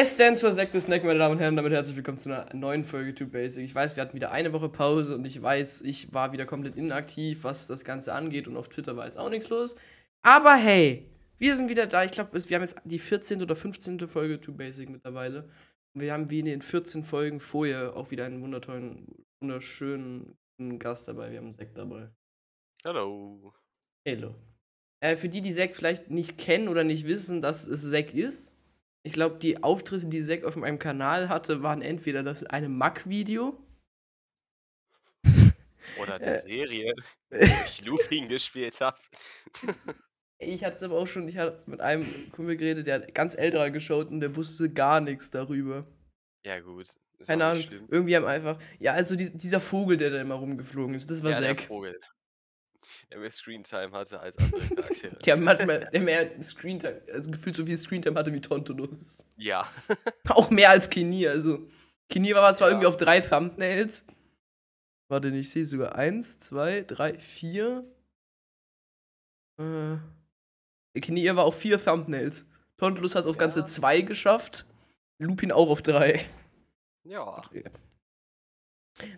Es stands for Sektor Snack, meine Damen und Herren. Damit herzlich willkommen zu einer neuen Folge Too Basic. Ich weiß, wir hatten wieder eine Woche Pause und ich weiß, ich war wieder komplett inaktiv, was das Ganze angeht und auf Twitter war jetzt auch nichts los. Aber hey, wir sind wieder da. Ich glaube, wir haben jetzt die 14. oder 15. Folge Too Basic mittlerweile. Und wir haben wie in den 14 Folgen vorher auch wieder einen wundertollen, wunderschönen Gast dabei. Wir haben einen Sekt dabei. Hallo. Hallo. Äh, für die, die Zack vielleicht nicht kennen oder nicht wissen, dass es Zack ist, ich glaube, die Auftritte, die Zack auf meinem Kanal hatte, waren entweder das eine Mack-Video. Oder die äh, Serie, wo ich Looping gespielt habe. Ich hatte es aber auch schon, ich hatte mit einem Kumpel geredet, der hat ganz älterer geschaut und der wusste gar nichts darüber. Ja, gut. Ist Keine Ahnung, irgendwie haben einfach. Ja, also dieser Vogel, der da immer rumgeflogen ist, das war ja, Zack. Der Vogel der mehr Screentime hatte als andere Charaktere. der manchmal der mehr Screentime, also gefühlt so viel Screentime hatte wie Tontolos. Ja. Auch mehr als Kinir. Also, Kinir war zwar ja. irgendwie auf drei Thumbnails. Warte, ich sehe sogar eins, zwei, drei, vier. Äh. Kinir war auf vier Thumbnails. Tontolos hat es auf ja. ganze zwei geschafft. Lupin auch auf drei. Ja.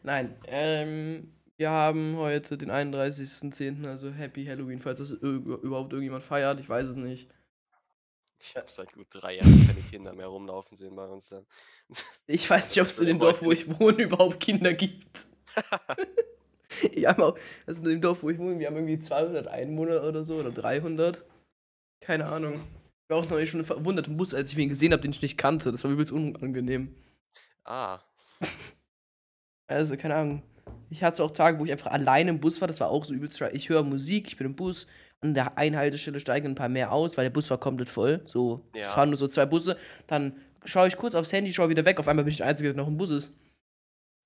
Nein, ähm. Wir haben heute den 31.10., also Happy Halloween, falls das überhaupt irgendjemand feiert, ich weiß es nicht. Ich habe seit gut drei Jahren keine Kinder mehr rumlaufen sehen bei uns dann. Ich weiß nicht, ob es in dem Dorf, wo ich wohne, überhaupt Kinder gibt. ja, auch, also in dem Dorf, wo ich wohne, wir haben irgendwie 200 Einwohner oder so, oder 300. Keine Ahnung. Ich war auch noch nicht schon verwundert im Bus, als ich wen gesehen habe, den ich nicht kannte. Das war übelst unangenehm. Ah. Also, keine Ahnung. Ich hatte auch Tage, wo ich einfach alleine im Bus war. Das war auch so übelst. Ich höre Musik, ich bin im Bus. An der Einhaltestelle steigen ein paar mehr aus, weil der Bus war komplett voll. So, ja. es fahren nur so zwei Busse. Dann schaue ich kurz aufs Handy, schaue wieder weg. Auf einmal bin ich der Einzige, der noch im Bus ist.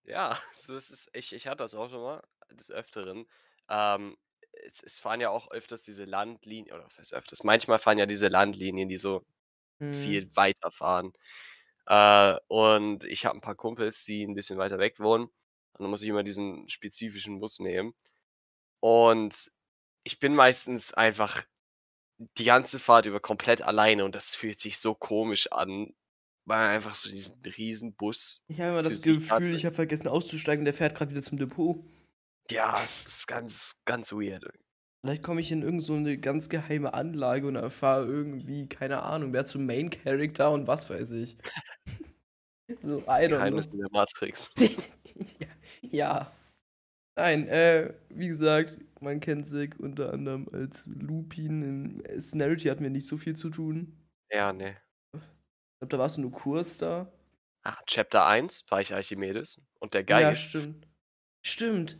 Ja, so das ist, ich, ich hatte das auch schon mal, des Öfteren. Ähm, es, es, fahren ja auch öfters diese Landlinien, oder was heißt öfters? Manchmal fahren ja diese Landlinien, die so hm. viel weiter fahren. Äh, und ich habe ein paar Kumpels, die ein bisschen weiter weg wohnen. Und dann muss ich immer diesen spezifischen Bus nehmen. Und ich bin meistens einfach die ganze Fahrt über komplett alleine und das fühlt sich so komisch an, weil man einfach so diesen riesen Bus. Ich habe immer das Gefühl, ich habe vergessen auszusteigen, der fährt gerade wieder zum Depot. Ja, es ist ganz, ganz weird. Vielleicht komme ich in irgendeine so ganz geheime Anlage und erfahre irgendwie, keine Ahnung, wer zum Main Character und was weiß ich. so, I don't Geheimnis know. der Matrix. ja. Nein, äh, wie gesagt, man kennt Zack unter anderem als Lupin. In Snarity hatten wir nicht so viel zu tun. Ja, ne. Ich glaube, da warst du nur kurz da. Ah, Chapter 1 war ich Archimedes und der Geist. Ja, stimmt. Stimmt.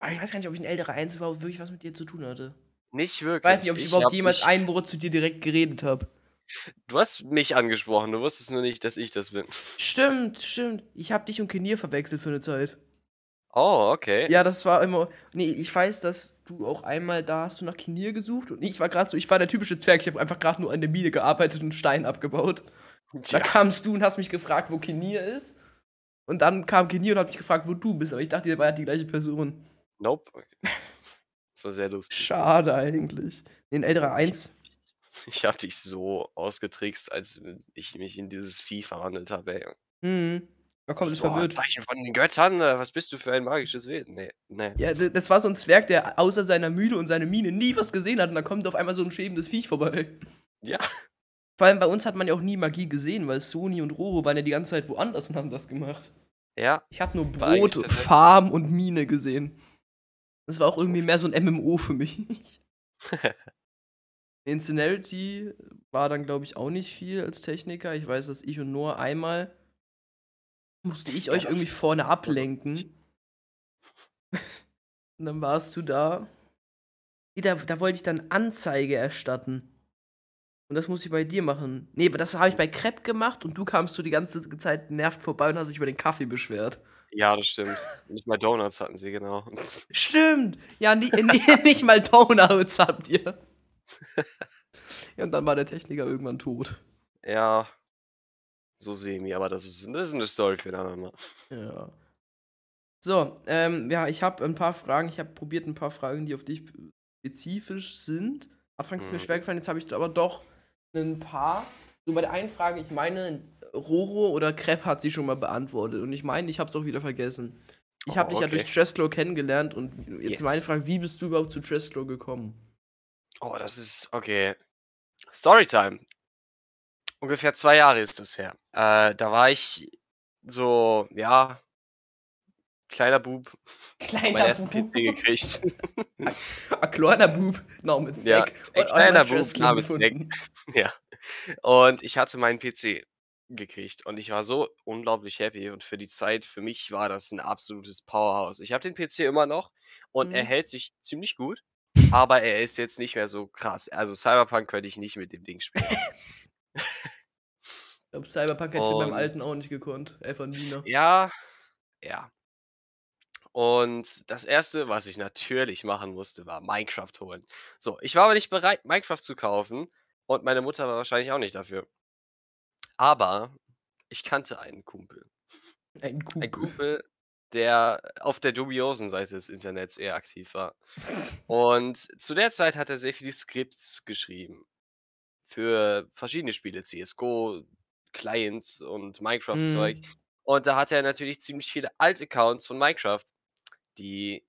Aber ich weiß gar nicht, ob ich in älterer 1 überhaupt wirklich was mit dir zu tun hatte. Nicht wirklich. Ich weiß nicht, ob ich, ich überhaupt jemals ein Wort zu dir direkt geredet habe. Du hast mich angesprochen, du wusstest nur nicht, dass ich das bin. Stimmt, stimmt. Ich habe dich und Kenier verwechselt für eine Zeit. Oh, okay. Ja, das war immer. Nee, ich weiß, dass du auch einmal da hast du nach Kenier gesucht und ich war gerade so, ich war der typische Zwerg, ich habe einfach gerade nur an der Mine gearbeitet und Stein abgebaut. Ja. Da kamst du und hast mich gefragt, wo Kenier ist. Und dann kam Kenier und hat mich gefragt, wo du bist, aber ich dachte, ihr war ja die gleiche Person. Nope. Das war sehr lustig. Schade eigentlich. In älterer 1 Ich habe dich so ausgetrickst, als ich mich in dieses Vieh verwandelt habe. Mhm. Da kommt es so, verwirrt. Zeichen von den Göttern, was bist du für ein magisches Wesen? Nee, nee. Ja, das war so ein Zwerg, der außer seiner Mühle und seiner Mine nie was gesehen hat und da kommt auf einmal so ein schwebendes Viech vorbei. Ja. Vor allem bei uns hat man ja auch nie Magie gesehen, weil Sony und Roro waren ja die ganze Zeit woanders und haben das gemacht. Ja. Ich habe nur Brot, Farm und Mine gesehen. Das war auch irgendwie mehr so ein MMO für mich. Incenarity war dann, glaube ich, auch nicht viel als Techniker. Ich weiß, dass ich und Noah einmal musste ich ja, euch irgendwie vorne ablenken. und dann warst du da. Da, da wollte ich dann Anzeige erstatten. Und das muss ich bei dir machen. Nee, aber das habe ich bei Crepe gemacht und du kamst so die ganze Zeit nervt vorbei und hast dich über den Kaffee beschwert. Ja, das stimmt. Nicht mal Donuts hatten sie, genau. Stimmt! Ja, nie, nie, nicht mal Donuts habt ihr. ja, und dann war der Techniker irgendwann tot. Ja, so semi, aber das ist, das ist eine Story für den anderen Mal. Ja. So, ähm, ja, ich habe ein paar Fragen. Ich habe probiert ein paar Fragen, die auf dich spezifisch sind. Anfangs ist mir mhm. schwer gefallen, jetzt habe ich aber doch ein paar. So bei der einen Frage, ich meine, Roro oder Crepe hat sie schon mal beantwortet. Und ich meine, ich habe es auch wieder vergessen. Ich habe Oh, dich ja okay. durch Treslow kennengelernt und jetzt Yes. meine Frage, wie bist du überhaupt zu Treslow gekommen? Oh, das ist okay. Storytime. Ungefähr zwei Jahre ist das her. Äh, da war ich so, ja, kleiner Bub, hab meinen Kleiner ersten PC gekriegt. Ein kleiner Bub namens Ja, Zack. ein und kleiner Bub namens Zack. ja. Und ich hatte meinen PC gekriegt und ich war so unglaublich happy und für die Zeit, für mich war das ein absolutes Powerhouse. Ich habe den PC immer noch und er Mhm. hält sich ziemlich gut, aber er ist jetzt nicht mehr so krass. Also Cyberpunk könnte ich nicht mit dem Ding spielen. Ich glaube, Cyberpunk hätte ich mit meinem alten auch nicht gekonnt. Von Nina. Ja, ja. Und das erste, was ich natürlich machen musste, war Minecraft holen. So, ich war aber nicht bereit, Minecraft zu kaufen und meine Mutter war wahrscheinlich auch nicht dafür. Aber ich kannte einen Kumpel. Ein Ein Kumpel. Der auf der dubiosen Seite des Internets eher aktiv war. Und zu der Zeit hat er sehr viele Skripts geschrieben. Für verschiedene Spiele, CSGO, Clients und Minecraft-Zeug. Mhm. Und da hatte er natürlich ziemlich viele Alt-Accounts von Minecraft, die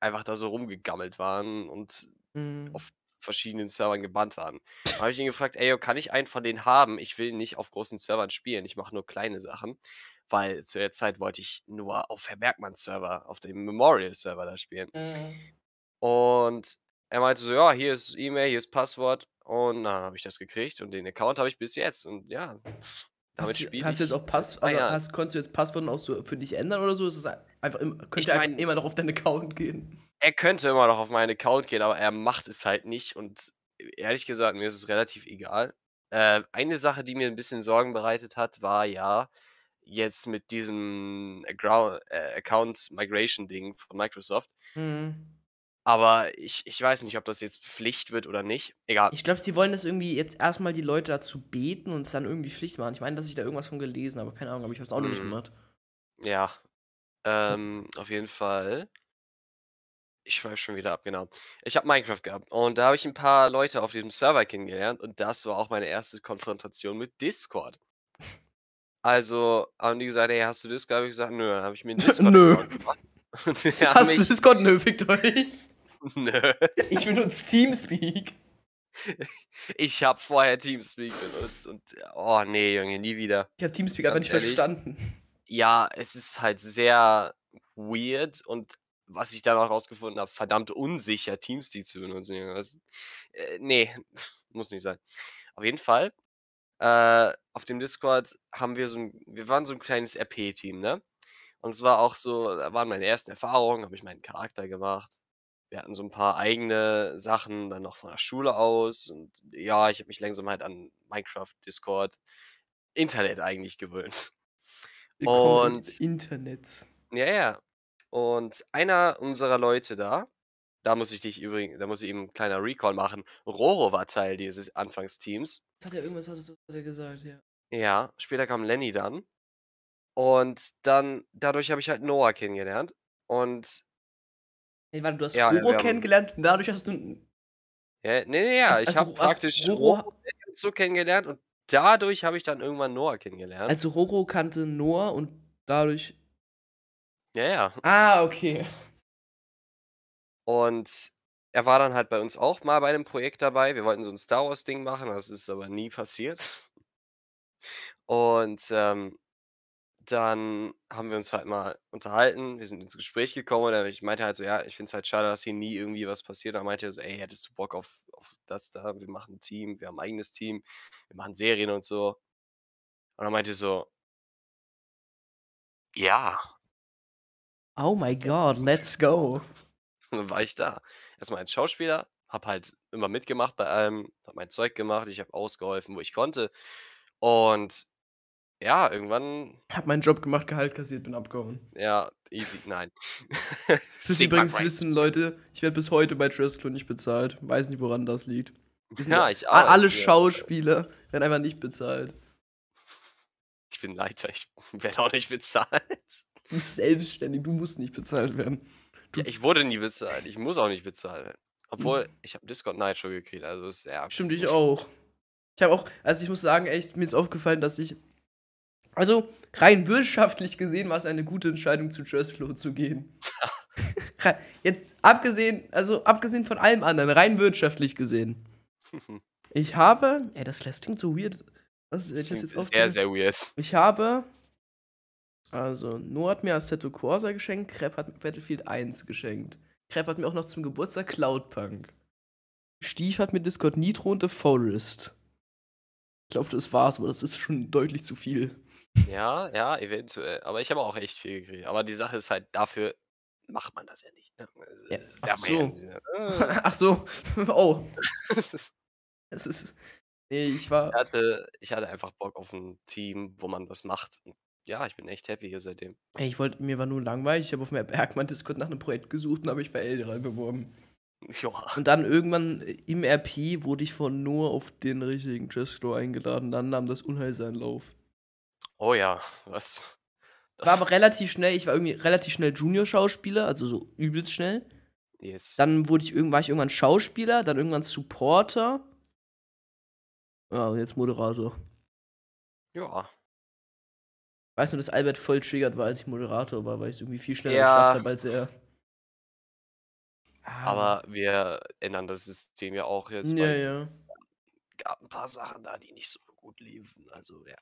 einfach da so rumgegammelt waren und Mhm. auf verschiedenen Servern gebannt waren. Da habe ich ihn gefragt, ey, kann ich einen von denen haben? Ich will nicht auf großen Servern spielen, ich mache nur kleine Sachen. Weil zu der Zeit wollte ich nur auf Herr Bergmann-Server, auf dem Memorial-Server da spielen. Mhm. Und er meinte so, ja, hier ist E-Mail, hier ist Passwort. Und dann habe ich das gekriegt und den Account habe ich bis jetzt. Und ja, damit spiele hast du ich jetzt auch Pass, also hast, konntest du jetzt Passwörter auch so für dich ändern oder so? Ist es einfach könnte Ich einfach mein- immer noch auf deinen Account gehen? Er könnte immer noch auf meinen Account gehen, aber er macht es halt nicht. Und ehrlich gesagt, mir ist es relativ egal. Äh, eine Sache, die mir ein bisschen Sorgen bereitet hat, war ja jetzt mit diesem äh, Account Migration Ding von Microsoft. Mhm. Aber ich, ich weiß nicht, ob das jetzt Pflicht wird oder nicht. Egal. Ich glaube, sie wollen das irgendwie jetzt erstmal die Leute dazu beten und es dann irgendwie Pflicht machen. Ich meine, dass ich da irgendwas von gelesen habe, keine Ahnung, aber ich habe es auch noch nicht Mhm. gemacht. Ja. Ähm, auf jeden Fall. Ich schweife schon wieder ab, genau. Ich habe Minecraft gehabt und da habe ich ein paar Leute auf diesem Server kennengelernt und das war auch meine erste Konfrontation mit Discord. Also haben die gesagt, hey, hast du Discord? Habe ich gesagt, nö. Dann habe ich mir einen Nö. Discord-Account gemacht. Hast du Discord? Nö, fickt euch. nö. Ich benutze Teamspeak. Ich habe vorher Teamspeak benutzt und oh nee, Junge, nie wieder. Ich habe Teamspeak einfach nicht ehrlich. verstanden. Ja, es ist halt sehr weird und was ich dann auch rausgefunden habe, verdammt unsicher, Teamspeak zu benutzen. Junge, was- Äh, nee, muss nicht sein. Auf jeden Fall, äh, auf dem Discord haben wir so ein, wir waren so ein kleines RP-Team, ne? Und es war auch so, da waren meine ersten Erfahrungen, habe ich meinen Charakter gemacht. Wir hatten so ein paar eigene Sachen, dann noch von der Schule aus. Und ja, ich habe mich langsam halt an Minecraft, Discord, Internet eigentlich gewöhnt. Willkommen Und- Internet. Ja, ja. Und einer unserer Leute da, da muss ich dich übrigens, da muss ich eben ein kleiner Recall machen. Roro war Teil dieses Anfangsteams. Das hat er irgendwas hat er- gesagt, ja. Ja, später kam Lenny dann. Und dann, dadurch habe ich halt Noah kennengelernt. Und, Hey, warte, du hast Ja, Roro kennengelernt und dadurch hast du. ja, nee, nee, ja, Also- ich also habe ach, praktisch Roro- Roro so kennengelernt und dadurch habe ich dann irgendwann Noah kennengelernt. Also Roro kannte Noah und dadurch. ja, ja. Ah, okay. Und er war dann halt bei uns auch mal bei einem Projekt dabei. Wir wollten so ein Star Wars-Ding machen, das ist aber nie passiert. Und ähm, dann haben wir uns halt mal unterhalten, wir sind ins Gespräch gekommen und ich meinte halt so, ja, ich finde es halt schade, dass hier nie irgendwie was passiert. Dann meinte er so, ey, hättest du Bock auf, auf das da? Wir machen ein Team, wir haben ein eigenes Team, wir machen Serien und so. Und dann meinte er so, ja, Oh my god, let's go. Und dann war ich da. Erstmal als Schauspieler, hab halt immer mitgemacht bei allem, hab mein Zeug gemacht, ich habe ausgeholfen, wo ich konnte. Und ja, irgendwann, Hab meinen Job gemacht, Gehalt kassiert, bin abgehauen. ja, easy, nein. Das ist übrigens wissen, Leute, ich werde bis heute bei Trustlo nicht bezahlt. Weiß nicht, woran das liegt. Ja, ich a- auch. Alle. Schauspieler werden einfach nicht bezahlt. Ich bin Leiter, ich werde auch nicht bezahlt. Du bist selbstständig, du musst nicht bezahlt werden. Ja, ich wurde nie bezahlt, ich muss auch nicht bezahlt werden. Obwohl, ich habe Discord Nitro gekriegt, also ist ja. Stimmt, ich auch. Ich habe auch, also ich muss sagen, echt, mir ist aufgefallen, dass ich Also, rein wirtschaftlich gesehen war es eine gute Entscheidung, zu Jöslo zu gehen. Jetzt abgesehen, also abgesehen von allem anderen, rein wirtschaftlich gesehen. Ich habe, ey, das klingt so weird. Was, das, das jetzt sehr, sehr weird. Ich habe, also, Noah hat mir Assetto Corsa geschenkt, Crep hat mir Battlefield 1 geschenkt. Crep hat mir auch noch zum Geburtstag Cloudpunk. Stief hat mir Discord Nitro und The Forest. Ich glaube, das war's, aber das ist schon deutlich zu viel. Ja, ja, eventuell. Aber ich habe auch echt viel gekriegt. Aber die Sache ist halt, dafür macht man das ja nicht. Ne? Ja, ach, so. Ja, äh. ach so. Oh. es ist. Nee, ich war. Ich hatte, ich hatte einfach Bock auf ein Team, wo man was macht. Und ja, ich bin echt happy hier seitdem. Ey, ich wollte, mir war nur langweilig. Ich habe auf meinem Bergmann Discord nach einem Projekt gesucht und habe mich bei Elderal beworben. Ja. Und dann irgendwann im RP wurde ich von nur auf den richtigen Chessclaw eingeladen. Dann nahm das Unheil seinen Lauf. Oh ja, was? Das war aber relativ schnell, ich war irgendwie relativ schnell Junior-Schauspieler, also so übelst schnell. Yes. Dann wurde ich, war ich irgendwann Schauspieler, dann irgendwann Supporter. Ja, und jetzt Moderator. Ja. Ich weiß nur, dass Albert voll triggert war, als ich Moderator war, weil ich es irgendwie viel schneller ja. geschafft habe als er. Ah. Aber wir ändern das System ja auch jetzt. Ja, ja. gab ein paar Sachen da, die nicht so gut liefen. Also, ja.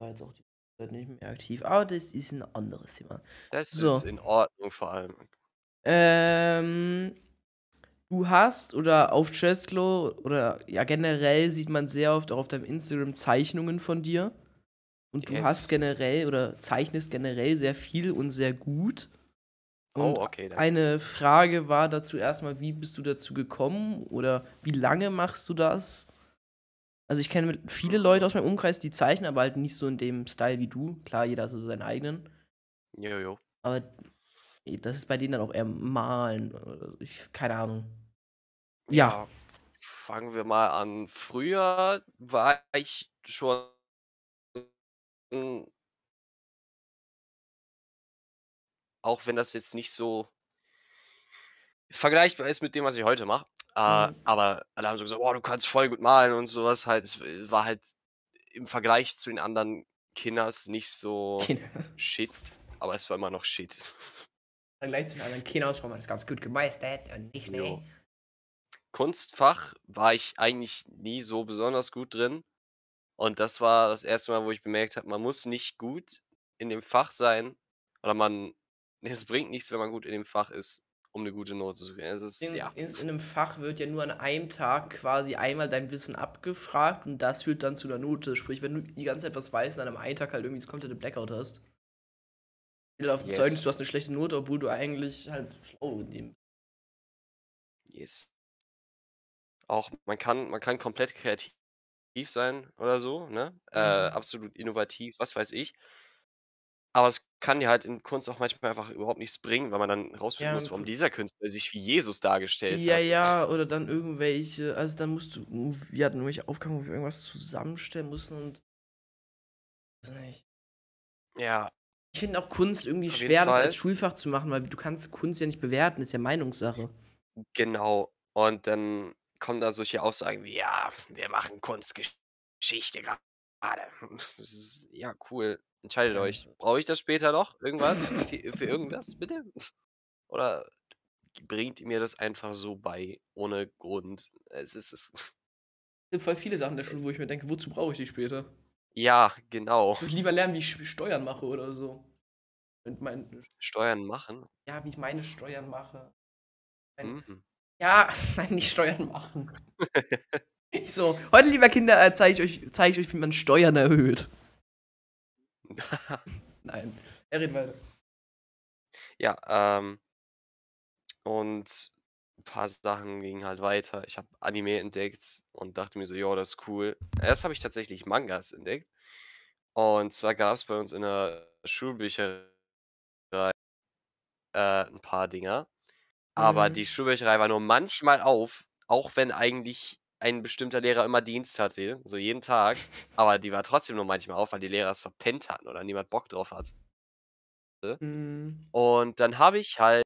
War jetzt auch die Zeit nicht mehr aktiv, aber das ist ein anderes Thema. Das so. ist in Ordnung vor allem. Ähm, du hast oder auf Cheslo oder ja generell sieht man sehr oft auch auf deinem Instagram Zeichnungen von dir. Und du yes. hast generell oder zeichnest generell sehr viel und sehr gut. Und oh, okay. Danke. Eine Frage war dazu erstmal, wie bist du dazu gekommen oder wie lange machst du das? Also ich kenne viele Leute aus meinem Umkreis, die zeichnen, aber halt nicht so in dem Style wie du. Klar, jeder hat so seinen eigenen. Jojo. Aber das ist bei denen dann auch eher Malen. Ich, keine Ahnung. Ja. ja. Fangen wir mal an. Früher war ich schon auch wenn das jetzt nicht so vergleichbar ist mit dem, was ich heute mache. Äh, mhm. Aber alle haben so gesagt, oh, du kannst voll gut malen und sowas halt. Es war halt im Vergleich zu den anderen Kinders nicht so shit, aber es war immer noch shit. Vergleich zu den anderen Kinders war man das ganz gut gemeistert und nicht nee. Kunstfach war ich eigentlich nie so besonders gut drin. Und das war das erste Mal, wo ich bemerkt habe, man muss nicht gut in dem Fach sein. Oder man, es bringt nichts, wenn man gut in dem Fach ist um eine gute Note zu kriegen. Es ist, in, ja. in, in, einem Fach wird ja nur an einem Tag quasi einmal dein Wissen abgefragt und das führt dann zu einer Note. Sprich, wenn du die ganze Zeit was weißt und an einem einen Tag halt irgendwie das komplette Blackout hast, steht auf dem yes. Zeugnis, du hast eine schlechte Note, obwohl du eigentlich halt schlau dem. Yes. Auch man kann, man kann komplett kreativ sein oder so, ne? Äh, mhm. Äh, absolut innovativ, was weiß ich. Aber es kann dir halt in Kunst auch manchmal einfach überhaupt nichts bringen, weil man dann rausfinden Ja, muss, warum dieser Künstler sich wie Jesus dargestellt Ja, hat. ja, oder dann irgendwelche, also dann musst du, wir hatten irgendwelche Aufgaben, wo wir irgendwas zusammenstellen mussten und weiß nicht. Ja, Ich finde auch Kunst irgendwie schwer, das als Schulfach zu machen, weil du kannst Kunst ja nicht bewerten, ist ja Meinungssache. genau. Und dann kommen da solche Aussagen wie, ja, wir machen Kunstgeschichte gerade. Das ist, ja, cool. Entscheidet euch. Brauche ich das später noch? Irgendwas? für, für irgendwas, bitte? Oder bringt ihr mir das einfach so bei, ohne Grund? Es ist. Es gibt voll viele Sachen in der Schule, wo ich mir denke, wozu brauche ich die später? Ja, genau. Ich würde lieber lernen, wie ich Steuern mache oder so. Mein, Steuern machen? Ja, wie ich meine Steuern mache. Mein, mhm. Ja, nein, nicht Steuern machen. so, heute, lieber Kinder, äh, zeige ich, euch, zeig ich euch, wie man Steuern erhöht. Nein, er redet weiter. Ja, ähm, und paar Sachen gingen halt weiter. Ich habe Anime entdeckt und dachte mir so, ja, das ist cool. Erst habe ich tatsächlich Mangas entdeckt. Und zwar gab es bei uns in der Schulbücherei äh, ein paar Dinger. Aber die mhm. Schulbücherei war nur manchmal auf, auch wenn eigentlich ein bestimmter Lehrer immer Dienst hatte, so jeden Tag, aber die war trotzdem nur manchmal auf, weil die Lehrer es verpennt hatten oder niemand Bock drauf hatte. Mhm. Und dann habe ich halt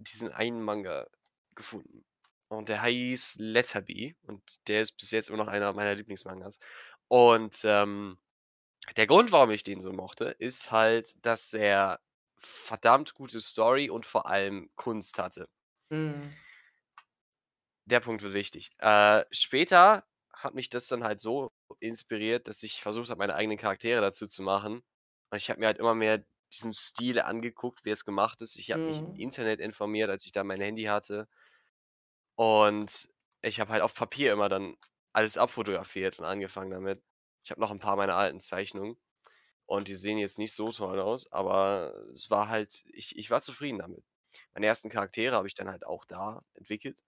diesen einen Manga gefunden. Und der heißt Letterby. Und der ist bis jetzt immer noch einer meiner Lieblingsmangas. Und, ähm, der Grund, warum ich den so mochte, ist halt, dass er verdammt gute Story und vor allem Kunst hatte. Mhm. Der Punkt wird wichtig. Äh, später hat mich das dann halt so inspiriert, dass ich versucht habe, meine eigenen Charaktere dazu zu machen. Und ich habe mir halt immer mehr diesen Stil angeguckt, wie es gemacht ist. Ich habe mich im Mhm. Internet informiert, als ich da mein Handy hatte. Und ich habe halt auf Papier immer dann alles abfotografiert und angefangen damit. Ich habe noch ein paar meiner alten Zeichnungen und die sehen jetzt nicht so toll aus, aber es war halt ich ich war zufrieden damit. Meine ersten Charaktere habe ich dann halt auch da entwickelt.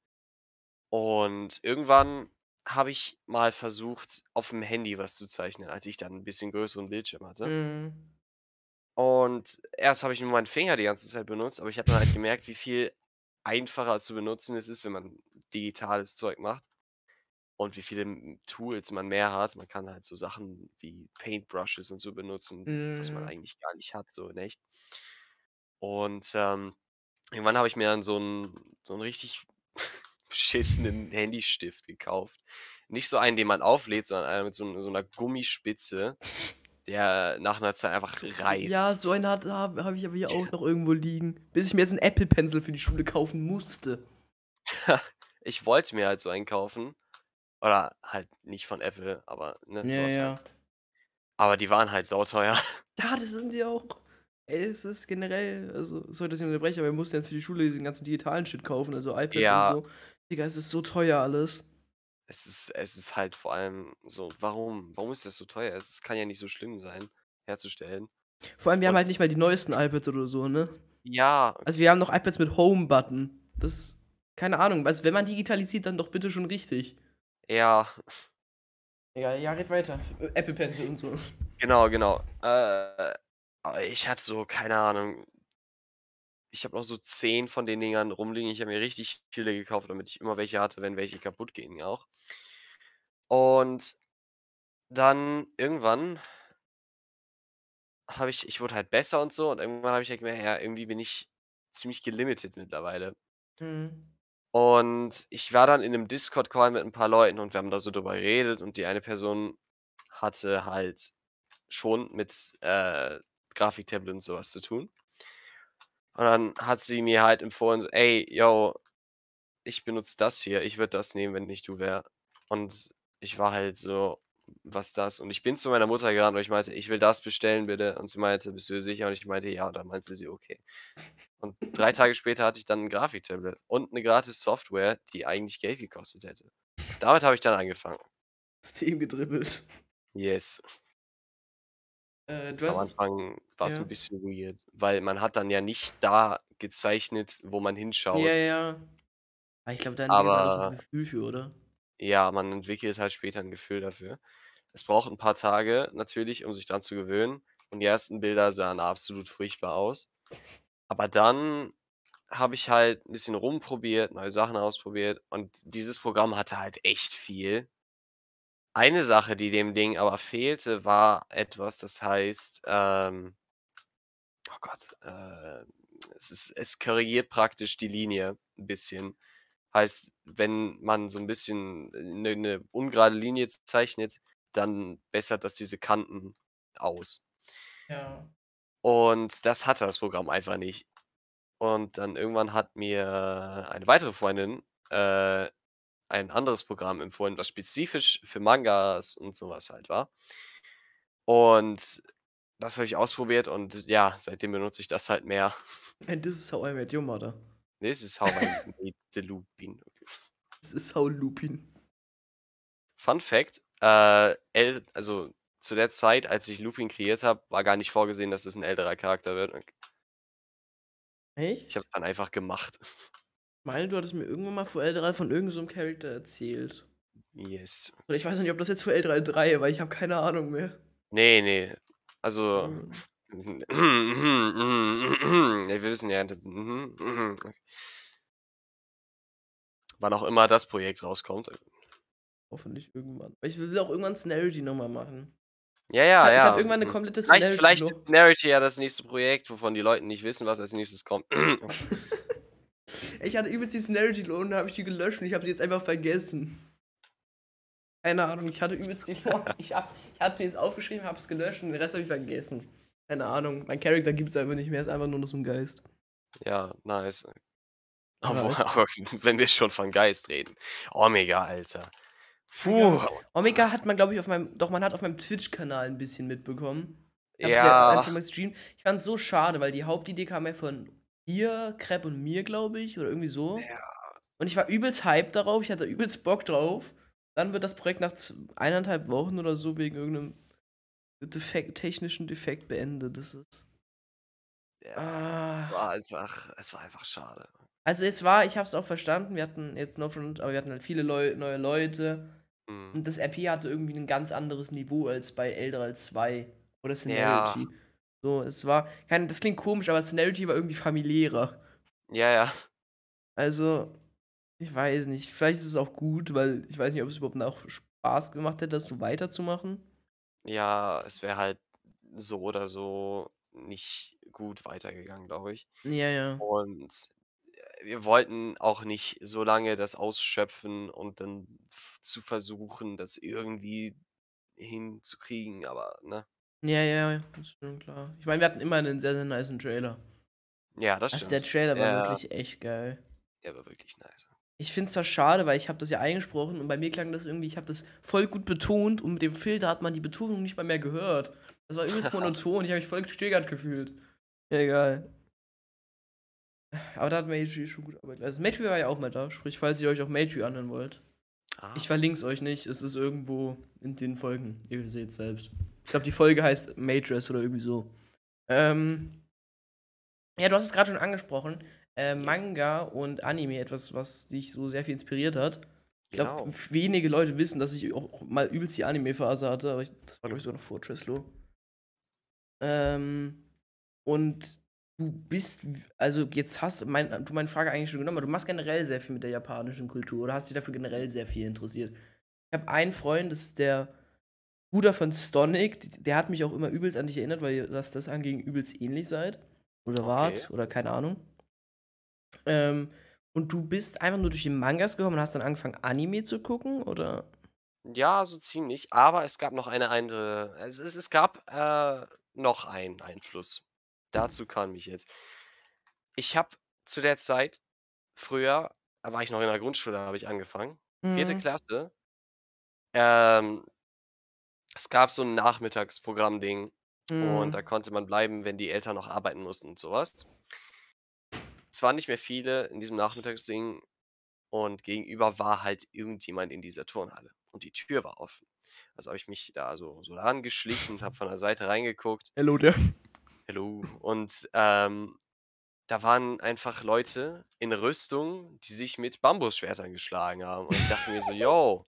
Und irgendwann habe ich mal versucht, auf dem Handy was zu zeichnen, als ich dann 'n bisschen größeren Bildschirm hatte. Mhm. Und erst habe ich nur meinen Finger die ganze Zeit benutzt, aber ich habe dann halt gemerkt, wie viel einfacher zu benutzen es ist, wenn man digitales Zeug macht und wie viele Tools man mehr hat. Man kann halt so Sachen wie Paintbrushes und so benutzen, was man Mhm. eigentlich gar nicht hat, so in echt. Und, ähm, irgendwann habe ich mir dann so 'n so 'n richtig beschissenen Handystift gekauft. Nicht so einen, den man auflädt, sondern einer mit so so 'ner Gummispitze, der nach 'ner Zeit einfach So, ja, reißt. so einen hat habe habe ich aber hier auch noch irgendwo liegen, bis ich mir jetzt 'n Apple Pencil für die Schule kaufen musste. Ich wollte mir halt so einen kaufen oder halt nicht von Apple, aber, ne, Ja, ja. halt. Aber die waren halt sauteuer. Ja, das sind sie auch. Ey, es ist generell also, sorry, dass ich unterbreche, aber wir mussten jetzt für die Schule diesen ganzen digitalen Shit kaufen, also iPad und Ja. so. Digga, es ist so teuer alles. Es ist es ist halt vor allem so, warum? Warum ist das so teuer? Es kann ja nicht so schlimm sein, herzustellen. Vor allem, wir haben Und halt nicht mal die neuesten iPads oder so, ne? Ja. Also, wir haben noch iPads mit Home-Button. Das keine Ahnung, also, wenn man digitalisiert, dann doch bitte schon richtig. Ja. Ja, ja, red weiter. Apple Pencil und so. Genau, genau. Äh, ich hatte so, keine Ahnung ich habe noch so 10 von den Dingern rumliegen. Ich habe mir richtig viele gekauft, damit ich immer welche hatte, wenn welche kaputt gingen auch. Und dann irgendwann habe ich ich wurde halt besser und so und irgendwann habe ich halt gemerkt, ja, irgendwie bin ich ziemlich gelimited mittlerweile. Mhm. Und ich war dann in 'nem Discord-Call mit 'n paar Leuten und wir haben da so drüber geredet und die eine Person hatte halt schon mit, äh, Grafiktablet und so was zu tun. Und dann hat sie mir halt empfohlen so: „Ey, yo, ich benutze das hier. Ich würde das nehmen, wenn ich du wäre.“ Und ich war halt so: „Was das?“ Und ich bin zu meiner Mutter gerannt und ich meinte: „Ich will das bestellen, bitte.“ Und sie meinte: „Bist du sicher?“ Und ich meinte: „Ja.“ Und dann meinte sie: „Okay.“ Und 3 Tage später hatte ich dann 'n Grafiktablet und 'ne gratis Software, die eigentlich Geld gekostet hätte. Damit habe ich dann angefangen. System gedribbelt. Yes. Äh, du Am hast Anfang war's 'n ja. bisschen weird, weil man hat dann ja nicht da gezeichnet, wo man Ja, hinschaut. ja. Aber ich glaube, da entwickelt man doch 'n Aber Gefühl für, oder? ja, man entwickelt halt später 'n Gefühl dafür. Es braucht 'n paar Tage natürlich, um sich dran zu gewöhnen und die ersten Bilder sahen absolut furchtbar aus. Aber dann habe ich halt 'n bisschen rumprobiert, neue Sachen ausprobiert und dieses Programm hatte halt echt viel. Eine Sache, die dem Ding aber fehlte, war etwas, das heißt, ähm oh Gott, äh, es ist es korrigiert praktisch die Linie 'n bisschen. Heißt, wenn man so 'n bisschen 'ne 'ne ungerade Linie zeichnet, dann bessert das diese Kanten aus. Ja. Und das hatte das Programm einfach nicht. Und dann irgendwann hat mir eine weitere Freundin, äh, ein anderes Programm empfohlen, was spezifisch für Mangas und so was halt war. Und das habe ich ausprobiert und ja, seitdem benutze ich das halt mehr. And this is how I met your mother. This is how I made the Lupin. This is how Lupin. Fun Fact, äh, äl also, zu der Zeit, als ich Lupin kreiert habe, war gar nicht vorgesehen, dass es 'n älterer Charakter wird. Ich habe Echt? es dann einfach gemacht. Meine, du hattest mir irgendwann mal vor L3 von irgend so 'nem Character erzählt. Yes. Und ich weiß noch nicht, ob das jetzt für L3 3 war, ich habe keine Ahnung mehr. Ne, ne. Also Mhm. ja, wir wissen ja mhm, mhm. Wann auch immer das Projekt rauskommt. Hoffentlich irgendwann. Ich will auch irgendwann Snarity noch mal machen. Ja, ja, ich ja. irgendwann 'ne Hm, komplette vielleicht vielleicht ist Snarity ja das nächste Projekt, wovon die Leute nicht wissen, was als Nächstes kommt. Ich hatte übelst die Snarity-Lore und dann habe ich die gelöscht und ich habe sie jetzt einfach vergessen. Keine Ahnung, ich hatte übelst die Ich hab, ich hab mir das aufgeschrieben, hab's gelöscht und den Rest habe ich vergessen. Keine Ahnung, mein Charakter gibt's einfach nicht mehr, ist einfach nur noch so ein Geist. Ja, nice. Aber Aber, es- aber wenn wir schon von Geist reden. Omega, Alter. Puh. Omega hat man, glaube ich, auf meinem, doch man hat auf meinem Twitch-Kanal ein bisschen mitbekommen. Ich ja Ja. Ich fand's so schade, weil die Hauptidee kam ja von dir, Crap und mir, glaube ich, oder irgendwie so. ja, Und ich war übelst hyped darauf, ich hatte übelst Bock drauf. Dann wird das Projekt nach eineinhalb Wochen oder so wegen irgendeinem Defekt, technischen Defekt beendet. Das ist. ja. Ah. Es war einfach, es war einfach schade. Also es war, ich hab's auch verstanden, wir hatten jetzt No Front, aber wir hatten halt viele Leu neue Leute. Mhm. Und das RP hatte irgendwie ein ganz anderes Niveau als bei Elder als 2 oder Ja. So, es war, kein, das klingt komisch, aber Scenarility war irgendwie familiärer. Ja, ja. Also, ich weiß nicht. Vielleicht ist es auch gut, weil ich weiß nicht, ob es überhaupt noch Spaß gemacht hätte, das so weiterzumachen. Ja, es wäre halt so oder so nicht gut weitergegangen, glaube ich. Ja, ja. Und äh, wir wollten auch nicht so lange das ausschöpfen und dann zu versuchen, das irgendwie hinzukriegen, aber ne? Ja, ja, das ist schon klar. Ich meine, wir hatten immer einen sehr, sehr niceen Trailer. Ja, das Also stimmt. der Trailer war Ja. wirklich echt geil. Der war wirklich nice. Ich finde es zwar schade, weil ich habe das ja eingesprochen und bei mir klang das irgendwie, ich habe das voll gut betont und mit dem Filter hat man die Betonung nicht mal mehr gehört. Das war übelst monoton, ich habe mich voll getriggert gefühlt. Ja, egal. Aber da hat Matri schon gut Arbeit geleistet. Matri war ja auch mal da, sprich, falls ihr euch auch Matri anhören wollt. Ah, Ich verlinke es euch nicht, es ist irgendwo in den Folgen. Ihr seht es selbst. Ich glaube, die Folge heißt Matrix oder irgendwie so. Ähm, ja, du hast es gerade schon angesprochen. Äh, Yes. Manga und Anime, etwas, was dich so sehr viel inspiriert hat. Ich glaube, Genau. wenige Leute wissen, dass ich auch mal übelst die Anime-Phase hatte, aber ich, das war, glaube ich, sogar noch vor Treslo. Ähm, und du bist, also jetzt hast mein, du meine Frage eigentlich schon genommen, aber du machst generell sehr viel mit der japanischen Kultur oder hast dich dafür generell sehr viel interessiert. Ich habe einen Freund, das ist der Bruder von Stonic, der hat mich auch immer übelst an dich erinnert, weil ihr, was das angeht, übelst ähnlich seid. Oder wart, Okay. oder keine Ahnung. Ähm, und du bist einfach nur durch die Mangas gekommen und hast dann angefangen, Anime zu gucken, oder? Ja, so ziemlich. Aber es gab noch eine andere. Es, es, es gab äh, noch einen Einfluss. Dazu kam ich jetzt. Ich habe zu der Zeit, früher, da war ich noch in der Grundschule, da habe ich angefangen. Vierte Mhm. Klasse. Ähm, es gab so ein Nachmittagsprogramm-Ding. Und da Mhm. konnte man bleiben, wenn die Eltern noch arbeiten mussten und sowas. Es waren nicht mehr viele in diesem Nachmittagsding. Und gegenüber war halt irgendjemand in dieser Turnhalle. Und die Tür war offen. Also habe ich mich da so, so rangeschlichen und habe von der Seite reingeguckt. Hello there. Hallo. Und ähm, da waren einfach Leute in Rüstung, die sich mit Bambusschwertern geschlagen haben. Und ich dachte mir so, yo,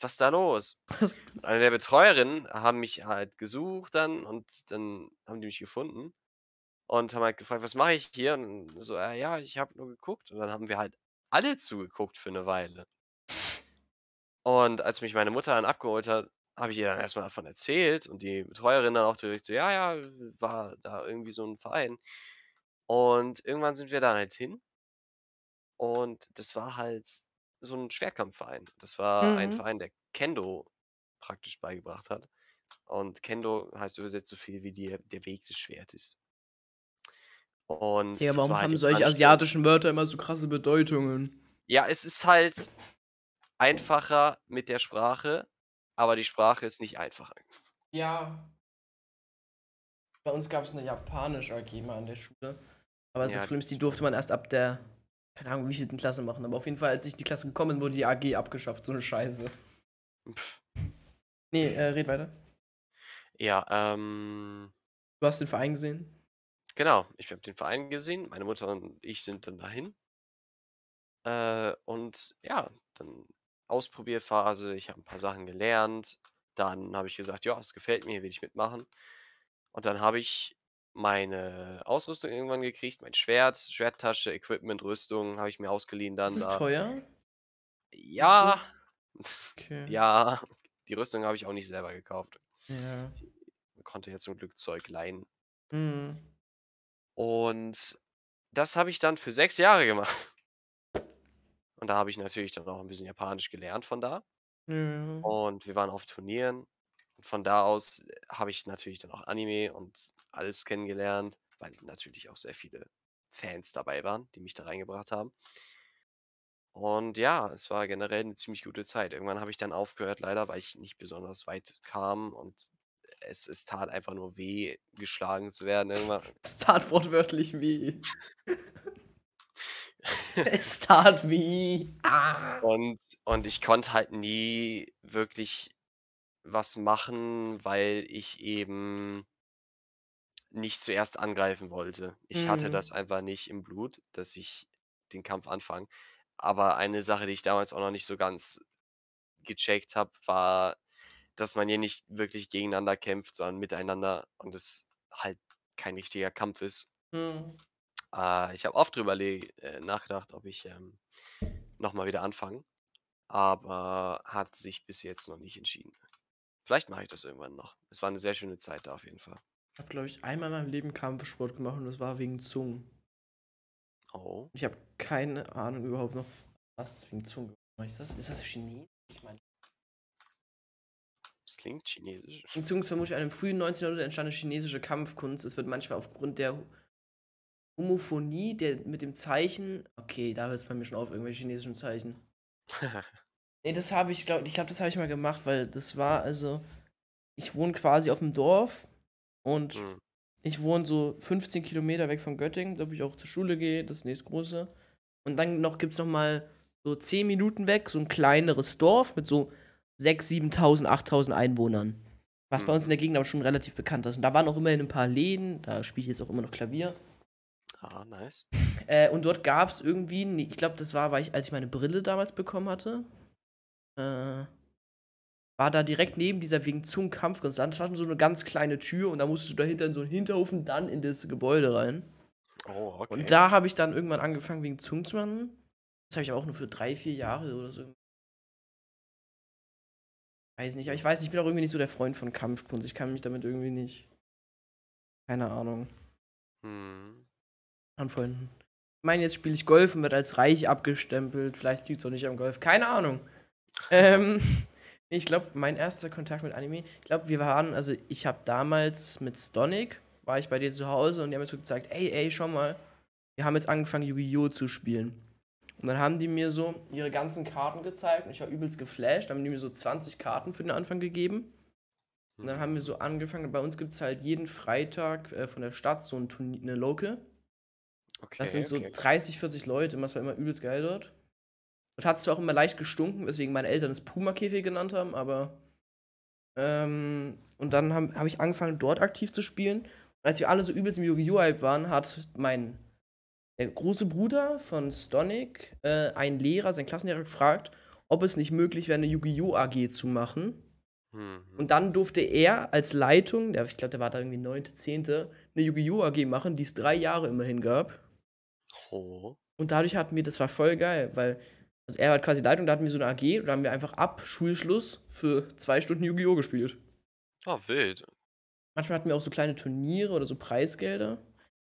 was ist da los? Und eine der Betreuerinnen haben mich halt gesucht dann und dann haben die mich gefunden und haben halt gefragt, was mache ich hier? Und so, äh, ja, ich habe nur geguckt. Und dann haben wir halt alle zugeguckt für eine Weile. Und als mich meine Mutter dann abgeholt hat, habe ich ihr dann erstmal davon erzählt und die Betreuerin dann auch direkt so, ja, ja, war da irgendwie so ein Verein. Und irgendwann sind wir da halt hin und das war halt so ein Schwertkampfverein. Das war ein Mhm. Verein, der Kendo praktisch beigebracht hat. Und Kendo heißt übersetzt so viel wie die, der Weg des Schwertes. Und Ja, warum war halt haben solche Anschluss- asiatischen Wörter immer so krasse Bedeutungen? Ja, es ist halt einfacher mit der Sprache, aber die Sprache ist nicht einfacher. Ja. Bei uns gab es eine japanische AG mal an der Schule. Aber Ja, das Problem ist, die durfte man erst ab der, keine Ahnung, wievielten Klasse machen. Aber auf jeden Fall, als ich in die Klasse gekommen bin, wurde die AG abgeschafft. So eine Scheiße. Pff, Nee, äh, red weiter. Ja, ähm, Du hast den Verein gesehen? genau. Ich habe den Verein gesehen. Meine Mutter und ich sind dann dahin. Äh, und ja, dann Ausprobierphase. Ich habe ein paar Sachen gelernt. Dann habe ich gesagt, ja, es gefällt mir, will ich mitmachen. Und dann habe ich meine Ausrüstung irgendwann gekriegt, mein Schwert, Schwerttasche, Equipment, Rüstung habe ich mir ausgeliehen dann Das ist da. teuer. Ja, Okay. ja, die Rüstung habe ich auch nicht selber gekauft. Ja. Man konnte ja zum Glück Zeug leihen. Mhm. Und das habe ich dann für sechs Jahre gemacht. Und da habe ich natürlich dann auch ein bisschen Japanisch gelernt von da. Ja. Und wir waren auf Turnieren. Von da aus äh, habe ich natürlich dann auch Anime und alles kennengelernt, weil natürlich auch sehr viele Fans dabei waren, die mich da reingebracht haben. Und ja, es war generell eine ziemlich gute Zeit. Irgendwann habe ich dann aufgehört, leider, weil ich nicht besonders weit kam und es es tat einfach nur weh, geschlagen zu werden irgendwann. Es tat wortwörtlich weh. Es tat weh. Ah. Und und ich konnte halt nie wirklich was machen, weil ich eben nicht zuerst angreifen wollte. Ich hatte Mhm. das einfach nicht im Blut, dass ich den Kampf anfange. Aber eine Sache, die ich damals auch noch nicht so ganz gecheckt habe, war, dass man hier nicht wirklich gegeneinander kämpft, sondern miteinander und es halt kein richtiger Kampf ist. Mhm. Äh, ich habe oft drüber äh, nachgedacht, ob ich, ähm, noch mal wieder anfange, aber hat sich bis jetzt noch nicht entschieden. Vielleicht mache ich das irgendwann noch. Es war 'ne sehr schöne Zeit da auf jeden Fall. Ich habe, glaube ich, einmal in meinem Leben Kampfsport gemacht und das war wegen Zungen. Oh. Ich habe keine Ahnung überhaupt noch, was wegen Zungen gemacht ist. Das ist das Chinesisch? Ich meine, Das klingt chinesisch. wegen Zungen ist vermutlich eine im frühen 19. Jahrhundert entstandene chinesische Kampfkunst. Es wird manchmal aufgrund der Homophonie, der mit dem Zeichen okay, da hört es bei mir schon auf, irgendwelche chinesischen Zeichen. Ne, das habe ich glaube ich glaube, das habe ich mal gemacht, weil das war also ich wohne quasi auf'm Dorf und Mhm. ich wohne so 15 Kilometer weg von Göttingen, da wo ich auch zur Schule gehe, das nächstgroße. Und dann noch gibt's noch mal so 10 Minuten weg so 'n kleineres Dorf mit so 6, 7.000, 8.000 Einwohnern. Was bei Mhm. uns in der Gegend aber schon relativ bekannt ist. Und da waren auch immerhin 'n paar Läden, da spiele ich jetzt auch immer noch Klavier. Ah, nice. Äh, und dort gab's irgendwie ne ich glaube, das war, weil ich als ich meine Brille damals bekommen hatte, äh, war da direkt neben dieser Wing Zun Kampfkunst das war so 'ne ganz kleine Tür und da musstest du dahinter in so 'n Hinterhof und dann in das Gebäude rein. Oh, okay. Und da habe ich dann irgendwann angefangen, Wing Zun zu machen. Das habe ich aber auch nur für 3, 4 Jahre oder so Weiß nicht, aber ich weiß nicht, ich bin auch irgendwie nicht so der Freund von Kampfkunst. Ich kann mich damit irgendwie nicht keine Ahnung. Mhm. Anfreunden. Ich meine, jetzt spiele ich Golf und werde als reich abgestempelt. Vielleicht liegt's auch nicht am Golf. Keine Ahnung. Ähm, ich glaube, mein erster Kontakt mit Anime, ich glaube, wir waren, also ich habe damals mit Stonic, war ich bei dir zu Hause und die haben mir so gezeigt, ey, ey, schau mal, wir haben jetzt angefangen, Yu-Gi-Oh! zu spielen. Und dann haben die mir so ihre ganzen Karten gezeigt und ich war übelst geflasht. Dann haben die mir so 20 Karten für den Anfang gegeben. Und dann Mhm. haben wir so angefangen, bei uns gibt es halt jeden Freitag äh, von der Stadt so ein Turnier, eine Local. Okay, Das sind so okay. 30, 40 Leute, und das war immer übelst geil dort. Dort hat es zwar auch immer leicht gestunken, weswegen meine Eltern es Puma-Käfig genannt haben, aber. Ähm, und dann habe hab ich angefangen, dort aktiv zu spielen. Und als wir alle so übelst im Yu-Gi-Oh!-Hype waren, hat mein der große Bruder von Stonic äh, einen Lehrer, seinen Klassenlehrer, gefragt, ob es nicht möglich wäre, eine Yu-Gi-Oh! AG zu machen. Mhm. Und dann durfte er als Leitung, der, ich glaube, der war da irgendwie 9., 10., eine Yu-Gi-Oh! AG machen, die es drei Jahre immerhin gab. Oh. Und dadurch hatten wir, das war voll geil, weil also er hat quasi Leitung, da hatten wir so eine AG und da haben wir einfach ab Schulschluss für zwei Stunden Yu-Gi-Oh! gespielt. Ah, wild. Manchmal hatten wir auch so kleine Turniere oder so Preisgelder.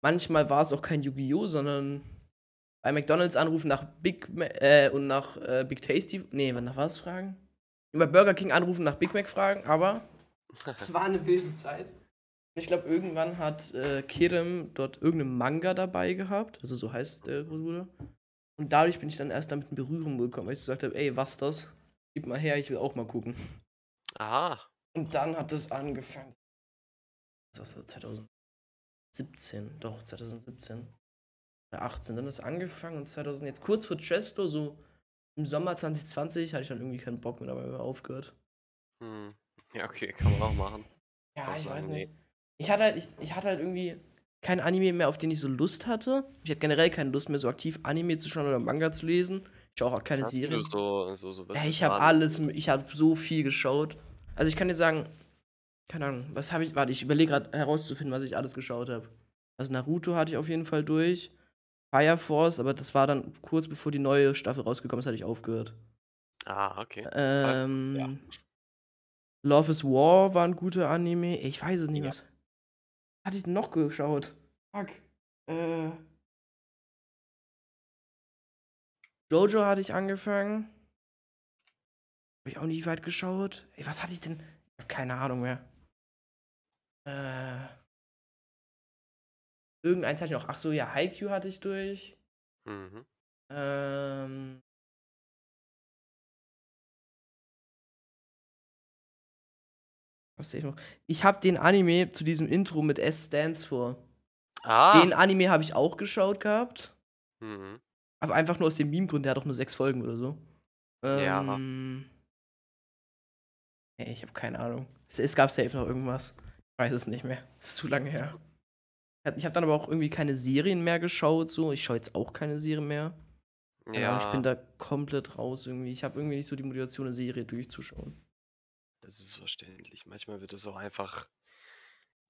Manchmal war es auch kein Yu-Gi-Oh!, sondern bei McDonalds anrufen nach Big Ma äh, und nach äh, Big Tasty. Nee, nach was fragen? Bei Burger King anrufen nach Big Mac fragen, aber es war eine wilde Zeit. Ich glaube, irgendwann hat äh, Kirem dort irgendeinen Manga dabei gehabt. Also so heißt der Bruder. Und dadurch bin ich dann erst damit in Berührung gekommen, weil ich gesagt habe, ey, was das? Gib mal her, ich will auch mal gucken. Aha. Und dann hat es angefangen. Das war 2017, doch, 2017. Oder 18. Dann hat es angefangen und 2000, jetzt kurz vor Chesto, so im Sommer 2020, hatte ich dann irgendwie keinen Bock mehr, dabei aufgehört. Hm. Ja, okay, kann man auch machen. Ja, ich sagen, weiß nee. Ich hatte halt, ich, ich hatte halt irgendwie kein Anime mehr, auf den ich so Lust hatte. Ich hatte generell keine Lust mehr, so aktiv Anime zu schauen oder Manga zu lesen. Ich schaue auch keine Was hast Serien. so, so, so Ja, ich habe alles, ich habe so viel geschaut. Also ich kann dir sagen, keine Ahnung, was habe ich, warte, ich überlege gerade herauszufinden, was ich alles geschaut habe. Also Naruto hatte ich auf jeden Fall durch. Fire Force, aber das war dann kurz bevor die neue Staffel rausgekommen ist, hatte ich aufgehört. Ah, okay. Ähm, ja. Love is War war ein guter Anime. Ich weiß es nicht, Ja. was. Hatte ich denn noch geschaut? Fuck. Äh. Jojo hatte ich angefangen. Habe ich auch nie weit geschaut. Ey, was hatte ich denn? Ich habe keine Ahnung mehr. Äh. Irgendeins hatte ich noch. Ach so, ja, Haikyuu hatte ich durch. Mhm. Ähm. Ich habe den Anime zu diesem Intro mit S stands for. Ah. Den Anime habe ich auch geschaut gehabt. Mhm. Aber einfach nur aus dem Meme-Grund, der hat auch nur sechs Folgen oder so. Ja. Ähm, Ey, ich habe keine Ahnung. Es, es gab safe noch irgendwas. Ich weiß es nicht mehr. Es ist zu lange her. Ich habe dann aber auch irgendwie keine Serien mehr geschaut. So. Ich schaue jetzt auch keine Serien mehr. Ahnung, Ja, Ich bin da komplett raus irgendwie. Ich habe irgendwie nicht so die Motivation, eine Serie durchzuschauen. Das ist verständlich. Manchmal wird es auch einfach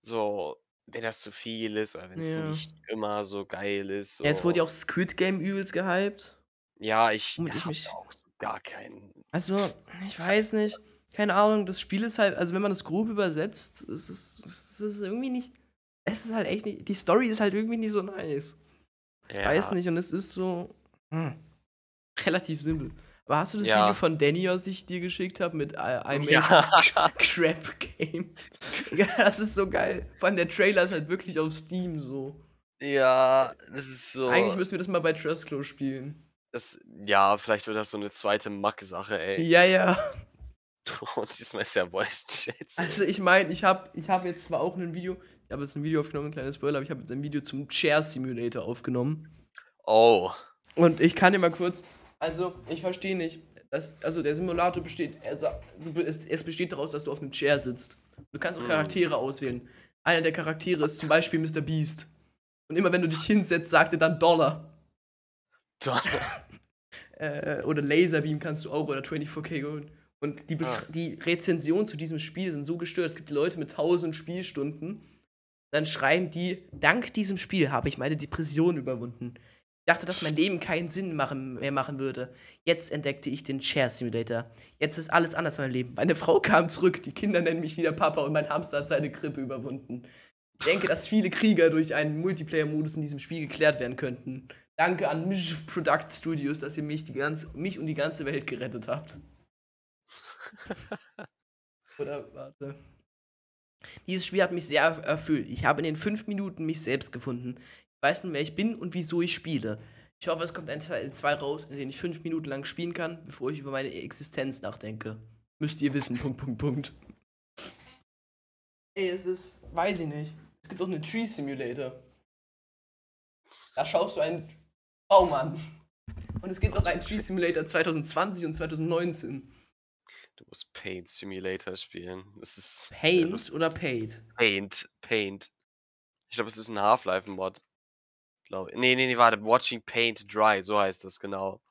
so, wenn das zu viel ist oder wenn es Ja. nicht immer so geil ist. So. Ja, jetzt wurde ja auch Squid Game übelst gehypt. Ja, ich habe mich- auch so gar keinen. Also, ich weiß nicht. Keine Ahnung, das Spiel ist halt, also wenn man das grob übersetzt, es ist, es ist irgendwie nicht. Es ist halt echt nicht. Die Story ist halt irgendwie nicht so nice. Ja, Weiß nicht, und es ist so. Hm, relativ simpel. Aber hast du das Ja. Video von Danny, was ich dir geschickt habe, mit I made Ja. Crap Game? Das ist so geil. Vor allem der Trailer ist halt wirklich auf Steam so. ja, das ist so. Eigentlich müssen wir das mal bei Trustclo spielen. das, ja, vielleicht wird das so eine zweite Mack-Sache, ey. Ja, ja. Und diesmal ist ja Voice Chat. Also ich meine, ich habe ich hab jetzt zwar auch ein Video, ich habe jetzt ein Video aufgenommen, ein kleines Spoiler, aber ich habe jetzt ein Video zum Chair Simulator aufgenommen. Oh. Und ich kann dir mal kurz, also ich verstehe nicht, dass, also der Simulator besteht, du, es, es besteht daraus, dass du auf einem Chair sitzt. Du kannst auch Mhm. Charaktere auswählen. Einer der Charaktere ist zum Beispiel Mr. Beast. Und immer wenn du dich hinsetzt, sagt er dann Dollar. Da- Äh, oder Laserbeam kannst du auch oder 24K holen. Und die, Ah. die Rezensionen zu diesem Spiel sind so gestört. Es gibt Leute mit 1000 Spielstunden. Dann schreiben die, dank diesem Spiel habe ich meine Depression überwunden. Ich dachte, dass mein Leben keinen Sinn machen, mehr machen würde. Jetzt entdeckte ich den Chair Simulator. Jetzt ist alles anders in meinem Leben. Meine Frau kam zurück, die Kinder nennen mich wieder Papa und mein Hamster hat seine Grippe überwunden. Ich denke, dass viele Krieger durch einen Multiplayer-Modus in diesem Spiel geklärt werden könnten. Danke an Mish Product Studios, dass ihr mich, die ganze, mich und die ganze Welt gerettet habt. Oder warte. Dieses Spiel hat mich sehr erfüllt. Ich habe in den fünf Minuten mich selbst gefunden. Weiß nun, wer ich bin und wieso ich spiele. Ich hoffe, es kommt ein Teil 2 raus, in dem ich fünf Minuten lang spielen kann, bevor ich über meine Existenz nachdenke. Müsst ihr wissen, Punkt, Punkt, Punkt. Ey, es ist, weiß ich nicht. Es gibt auch einen Tree Simulator. Da schaust du einen Baum an. Und es gibt auch einen Tree Simulator 2020 und 2019. Du musst Paint Simulator spielen. Das ist Paint oder Paid? Paint. Paint. Ich glaube, es ist ein Half-Life-Mod. Glaube Nee, nee, nee, warte. Watching Paint Dry, so heißt das genau.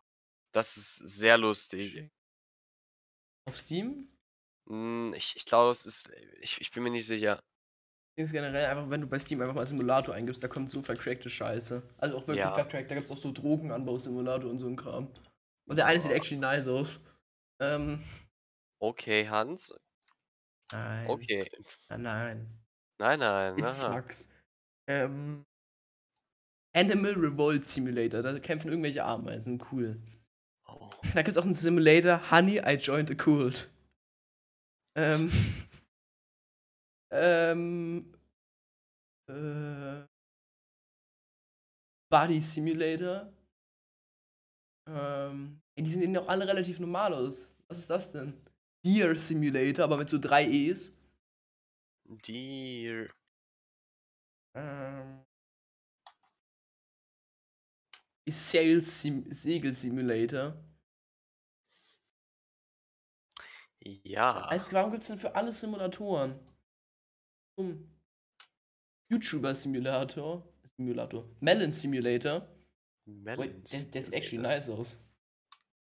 Das ist sehr lustig. Auf Steam? Hm, ich ich glaube, es ist. Ich, ich bin mir nicht sicher. Ist generell einfach, wenn du bei Steam einfach mal Simulator eingibst, da kommt so vercrackte Scheiße. Also auch wirklich Ja. vercrackt. Da gibt es auch so Drogenanbau-Simulator und so ein Kram. Und der eine sieht Boah. actually nice aus. Ähm, Okay, Hans. nein. Okay. Nein, nein. Nein, nein. Ich. Schnacks. Ähm, Animal Revolt Simulator. Da kämpfen irgendwelche Ameisen. Cool. Oh. Da gibt es auch einen Simulator, Honey, I joined a cult. Ähm. ähm. Äh. Body Simulator. Ähm. ey, Die sehen doch alle relativ normal aus. Was ist das denn? Deer Simulator, aber mit so drei E's. Dear. Ähm. Sales Sim Segel Simulator. Ja. Also, warum gibt es denn für alle Simulatoren? Um. YouTuber Simulator. Simulator. Melon Simulator. Wait, Melon der, der sieht actually nice aus.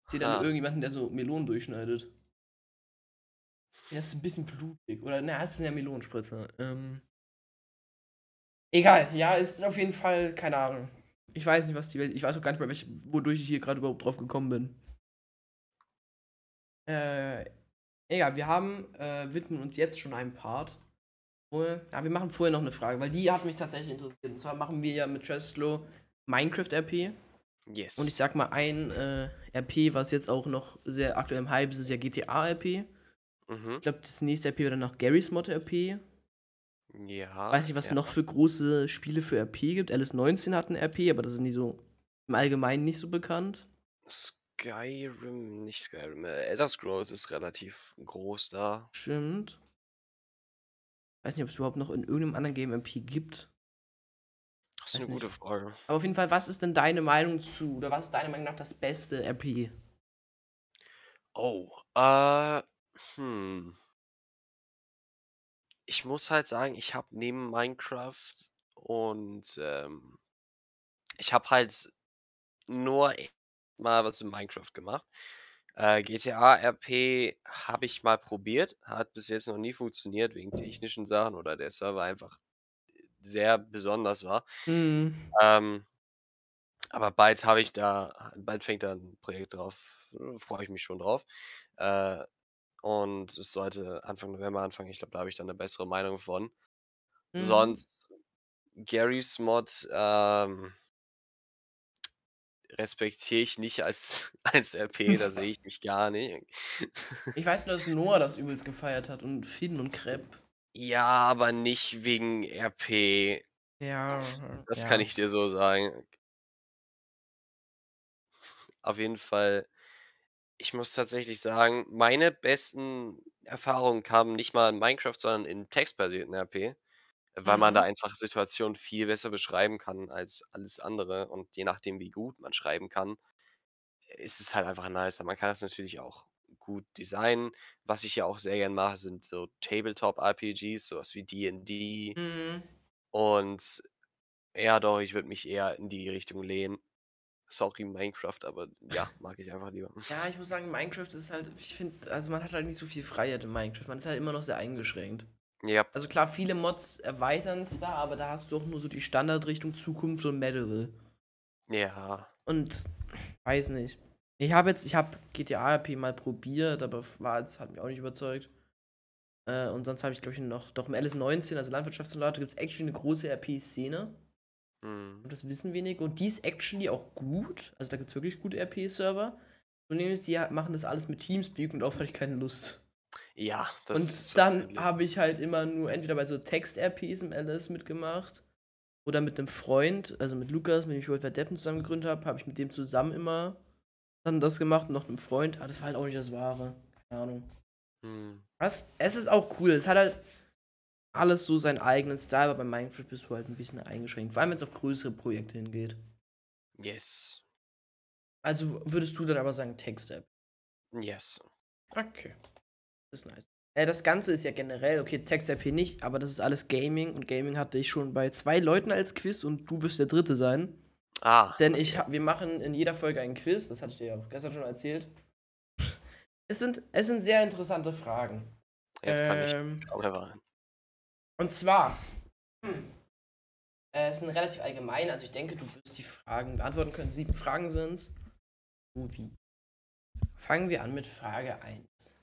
Ich sehe da irgendjemanden, der so Melonen durchschneidet. Der ist ein bisschen blutig. Oder, na, es ist ja Melonenspritzer. Ähm. Egal, ja, es ist auf jeden Fall, keine Ahnung. Ich weiß nicht, was die Welt. Ich weiß auch gar nicht mehr, welch, wodurch ich hier gerade überhaupt drauf gekommen bin. Äh, egal, wir haben, äh, widmen uns jetzt schon einem Part. Ja, wir machen vorher noch eine Frage, weil die hat mich tatsächlich interessiert. Und zwar machen wir ja mit Trestlow Minecraft RP. Yes. Und ich sag mal, ein äh, RP, was jetzt auch noch sehr aktuell im Hype ist, ist ja GTA RP. mhm. Ich glaube, das nächste RP wird dann noch Garry's Mod RP. Ja. Weiß nicht, was ja. noch für große Spiele für RP gibt. LS19 hat ein RP, aber das ist nicht so im Allgemeinen nicht so bekannt. Skyrim, nicht Skyrim. Äh, Elder Scrolls ist relativ groß da. Stimmt. Weiß nicht, ob es überhaupt noch in irgendeinem anderen Game RP gibt. Das ist Weiß eine nicht. gute Frage. Aber auf jeden Fall, was ist denn deine Meinung zu, oder was ist deiner Meinung nach das beste RP? Oh, äh, hm. Ich muss halt sagen, ich habe neben Minecraft und ähm, ich habe halt nur e- mal was in Minecraft gemacht. Äh, GTA RP habe ich mal probiert, hat bis jetzt noch nie funktioniert wegen technischen Sachen oder der Server einfach sehr besonders war. Hm. Ähm, aber bald habe ich da, bald fängt da ein Projekt drauf, freue ich mich schon drauf. Äh, und es sollte Anfang November anfangen. Ich glaube, da habe ich dann eine bessere Meinung von. Mhm. Sonst Garys Mod ähm, respektiere ich nicht als, als RP, da sehe ich mich gar nicht. Ich weiß nur, dass Noah das übelst gefeiert hat und Finn und Crepe. Ja, aber nicht wegen RP. Ja. Das ja. kann ich dir so sagen. Auf jeden Fall, ich muss tatsächlich sagen, meine besten Erfahrungen kamen nicht mal in Minecraft, sondern in textbasierten RP, weil man da Mhm. einfach Situationen viel besser beschreiben kann als alles andere. Und je nachdem, wie gut man schreiben kann, ist es halt einfach nicer. Man kann das natürlich auch gut designen. Was ich ja auch sehr gern mache, sind so Tabletop-RPGs, sowas wie D&D. Mhm. Und ja, doch, ich würde mich eher in die Richtung lehnen. Sorry, Minecraft, aber ja, mag ich einfach lieber. Ja, ich muss sagen, Minecraft ist halt, ich finde, also man hat halt nicht so viel Freiheit in Minecraft. Man ist halt immer noch sehr eingeschränkt. Ja, Also klar, viele Mods erweitern es da, aber da hast du auch nur so die Standardrichtung Zukunft und Medieval. ja. Und weiß nicht. Ich habe jetzt, ich habe GTA RP mal probiert, aber war jetzt, hat mich auch nicht überzeugt. Äh, und sonst habe ich, glaube ich, noch, doch im LS19, also Landwirtschaftssimulator, gibt es actually eine große RP-Szene. Hm. Und das wissen wenige. Und die ist actually auch gut. Also da gibt es wirklich gute RP-Server. Problem ist, die machen das alles mit Teamspeak und darauf hatte ich keine Lust. Ja, das und ist dann habe ich halt immer nur entweder bei so Text-RPs im LS mitgemacht oder mit einem Freund, also mit Lukas, mit dem ich World War Deppen zusammen gegründet habe, habe ich mit dem zusammen immer dann das gemacht und noch einem Freund. Aber das war halt auch nicht das Wahre. Keine Ahnung. Hm. Was? Es ist auch cool. Es hat halt alles so seinen eigenen Style, aber bei Minecraft bist du halt ein bisschen eingeschränkt. Vor allem, wenn es auf größere Projekte hingeht. Yes. Also würdest du dann aber sagen Text-App? Yes. Okay. Das ist nice. Äh, das Ganze ist ja generell, okay, Text-RP nicht, aber das ist alles Gaming und Gaming hatte ich schon bei zwei Leuten als Quiz und du wirst der dritte sein. Ah. Denn ich hab, wir machen in jeder Folge einen Quiz, das hatte ich dir ja auch gestern schon erzählt. Es sind, es sind sehr interessante Fragen. Jetzt kann Ähm, ich Und zwar, hm, äh, es sind relativ allgemein, also ich denke, du wirst die Fragen beantworten können. Sieben Fragen sind es. So wie. Fangen wir an mit Frage 1.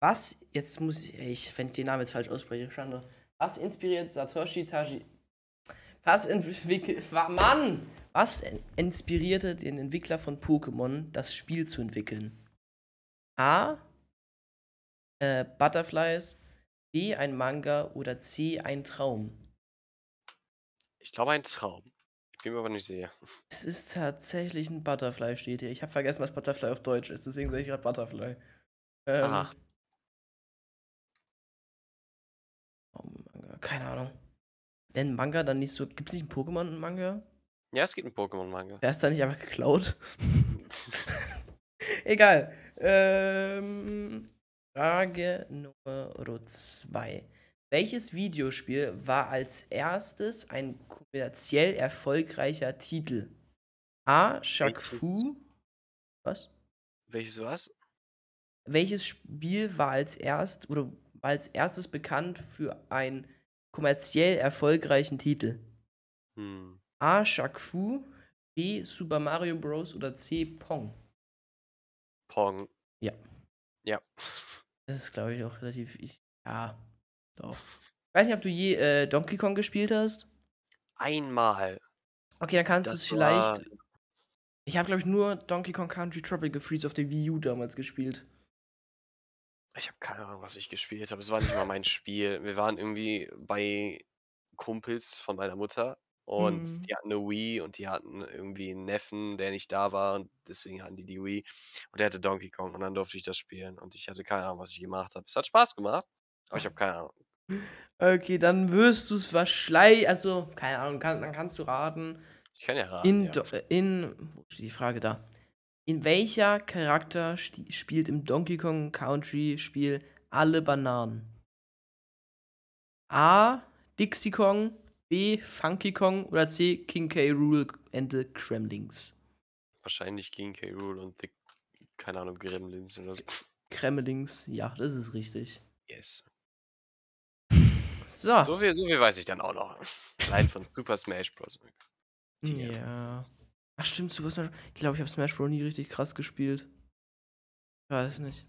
Was, jetzt muss ich, ich, wenn ich den Namen jetzt falsch ausspreche, Schande. Was inspiriert Satoshi Taji? Was entwickelt, Mann! Was in- inspirierte den Entwickler von Pokémon, das Spiel zu entwickeln? A. Äh, Butterflies, B. Ein Manga oder C. Ein Traum? Ich glaube, ein Traum. Ich bin mir aber nicht sicher. Es ist tatsächlich ein Butterfly, steht hier. Ich habe vergessen, was Butterfly auf Deutsch ist, deswegen sage ich gerade Butterfly. Ähm, Aha. oh, Manga, keine Ahnung. Wenn Manga dann nicht so. Gibt es nicht ein Pokémon-Manga? Ja, es gibt einen Pokémon-Manga. Wer ist da nicht einfach geklaut? Egal. Ähm, Frage Nummer 2. Welches Videospiel war als erstes ein kommerziell erfolgreicher Titel? A. Shaq Fu. Was? Welches was? Welches Spiel war als erst oder war als erstes bekannt für einen kommerziell erfolgreichen Titel? Hm. A. Shaq Fu, B. Super Mario Bros. oder C. Pong? Pong. Ja. Ja. Das ist, glaube ich, auch relativ. Ja, doch. Ich weiß nicht, ob du je äh, Donkey Kong gespielt hast. Einmal. Okay, dann kannst du es vielleicht. Ich habe, glaube ich, nur Donkey Kong Country Tropical Freeze auf der Wii U damals gespielt. Ich habe keine Ahnung, was ich gespielt habe. Es war nicht mal mein Spiel. Wir waren irgendwie bei Kumpels von meiner Mutter und Mhm. die hatten eine Wii und die hatten irgendwie einen Neffen, der nicht da war und deswegen hatten die die Wii und der hatte Donkey Kong und dann durfte ich das spielen und ich hatte keine Ahnung, was ich gemacht habe. Es hat Spaß gemacht, aber ich habe keine Ahnung. Okay, dann wirst du es wahrscheinlich, also, keine Ahnung, kann, dann kannst du raten. Ich kann ja raten, In, ja. Äh, in, wo steht die Frage da? In welcher Charakter spielt im Donkey Kong Country Spiel alle Bananen? A. Dixie Kong, B. Funky Kong oder C. King K. Rool and the Kremlings? Wahrscheinlich King K. Rool und the, keine Ahnung, Gremlins oder so. Kremlings, ja, das ist richtig. Yes. So. So viel, so viel weiß ich dann auch noch. Allein von Super Smash Bros. Tier. Ja. Ach stimmt, Super Smash. Ich glaube, ich habe Smash Bros. nie richtig krass gespielt. Ich weiß nicht.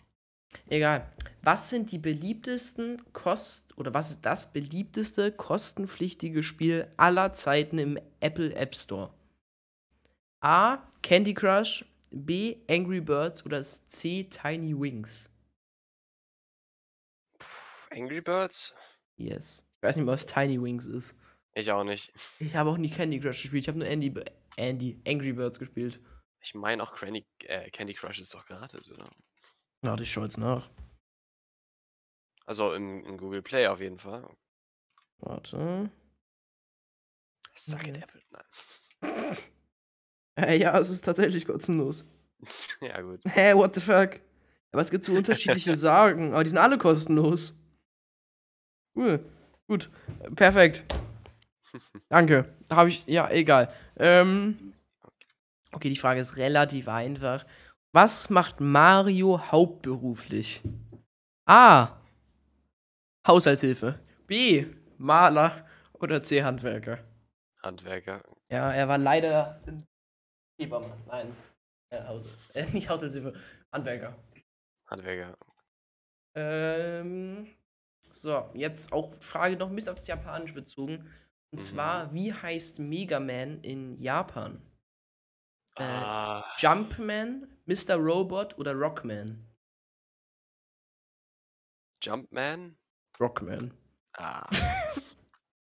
Egal. Was sind die beliebtesten Kost oder was ist das beliebteste kostenpflichtige Spiel aller Zeiten im Apple App Store? A. Candy Crush, B. Angry Birds oder C. Tiny Wings? Angry Birds? Yes. Ich weiß nicht mal, was Tiny Wings ist. Ich auch nicht. Ich habe auch nie Candy Crush gespielt. Ich habe nur Andy, Andy, Angry Birds gespielt. Ich meine auch Candy, äh, Candy Crush ist doch gratis, oder? Warte, ich schaue jetzt nach. Also im, im Google Play auf jeden Fall. Warte. It, Okay. Apple. Nein. Äh, ja, es ist tatsächlich kostenlos. ja, gut. Hä, what the fuck? Aber es gibt so unterschiedliche Sagen, aber die sind alle kostenlos. Cool. Gut. Perfekt. Danke. Habe ich. Ja, egal. Ähm. Okay, die Frage ist relativ einfach. Was macht Mario hauptberuflich? A. Haushaltshilfe. B. Maler. Oder C. Handwerker. Handwerker. Ja, er war leider Hebamme. Nein. Äh, Hause. Äh, nicht Haushaltshilfe. Handwerker. Handwerker. Ähm, so, jetzt auch Frage noch ein bisschen auf das Japanisch bezogen. Und Mhm. zwar, wie heißt Mega Man in Japan? Äh, Ah, Jumpman, Mr. Robot oder Rockman? Jumpman? Rockman. Ah,